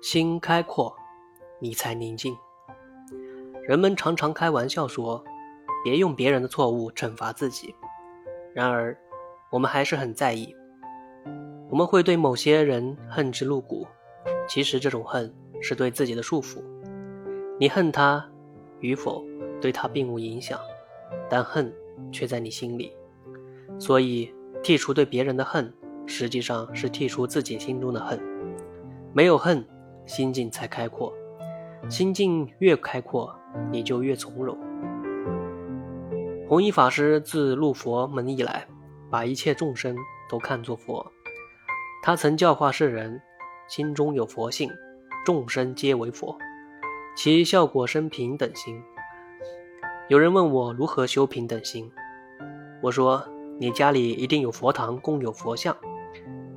心开阔，你才宁静。人们常常开玩笑说，别用别人的错误惩罚自己。然而，我们还是很在意。我们会对某些人恨之入骨，其实这种恨是对自己的束缚。你恨他与否，对他并无影响，但恨却在你心里。所以，剔除对别人的恨，实际上是剔除自己心中的恨。没有恨。心境才开阔，心境越开阔，你就越从容。弘一法师自入佛门以来，把一切众生都看作佛。他曾教化世人：心中有佛性，众生皆为佛，其效果生平等心。有人问我如何修平等心，我说：你家里一定有佛堂，供有佛像，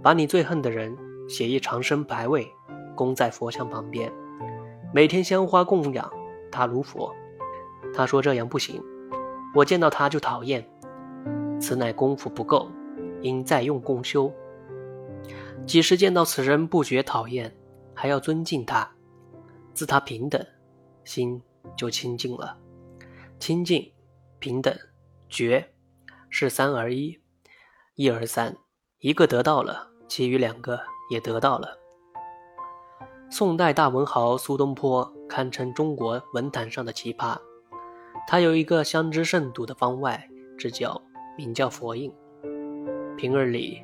把你最恨的人写一长生牌位。供在佛像旁边，每天香花供养他如佛。他说这样不行，我见到他就讨厌，此乃功夫不够，应再用功修。几时见到此人不觉讨厌，还要尊敬他，自他平等，心就清净了。清净、平等、觉，是三而一，一而三，一个得到了，其余两个也得到了。宋代大文豪苏东坡堪称中国文坛上的奇葩。他有一个相知甚笃的方外之交，名叫佛印。平日里，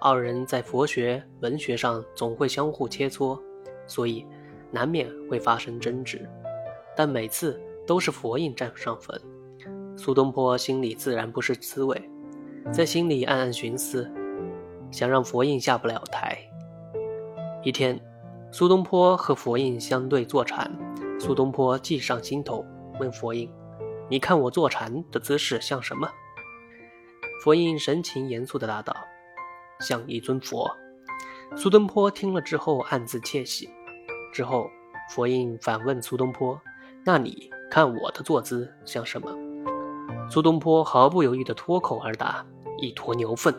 二人在佛学、文学上总会相互切磋，所以难免会发生争执。但每次都是佛印占上风，苏东坡心里自然不是滋味，在心里暗暗寻思，想让佛印下不了台。一天。苏东坡和佛印相对坐禅，苏东坡计上心头，问佛印：“你看我坐禅的姿势像什么？”佛印神情严肃地答道：“像一尊佛。”苏东坡听了之后暗自窃喜。之后，佛印反问苏东坡：“那你看我的坐姿像什么？”苏东坡毫不犹豫地脱口而答：“一坨牛粪。”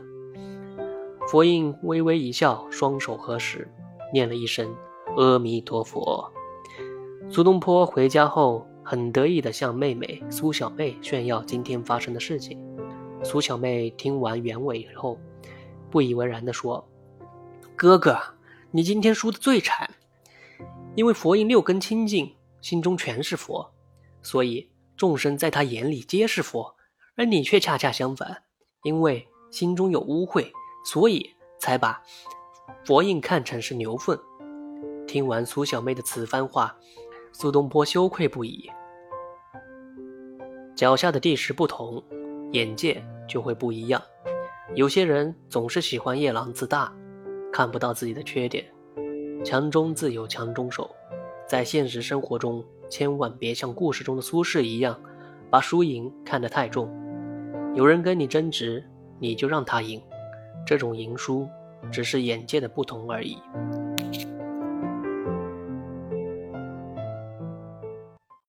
佛印微微一笑，双手合十。念了一声“阿弥陀佛”，苏东坡回家后很得意地向妹妹苏小妹炫耀今天发生的事情。苏小妹听完原委后，不以为然地说：“哥哥，你今天输得最惨，因为佛印六根清净，心中全是佛，所以众生在他眼里皆是佛；而你却恰恰相反，因为心中有污秽，所以才把。”佛印看成是牛粪。听完苏小妹的此番话，苏东坡羞愧不已。脚下的地势不同，眼界就会不一样。有些人总是喜欢夜郎自大，看不到自己的缺点。强中自有强中手，在现实生活中，千万别像故事中的苏轼一样，把输赢看得太重。有人跟你争执，你就让他赢，这种赢输。只是眼界的不同而已。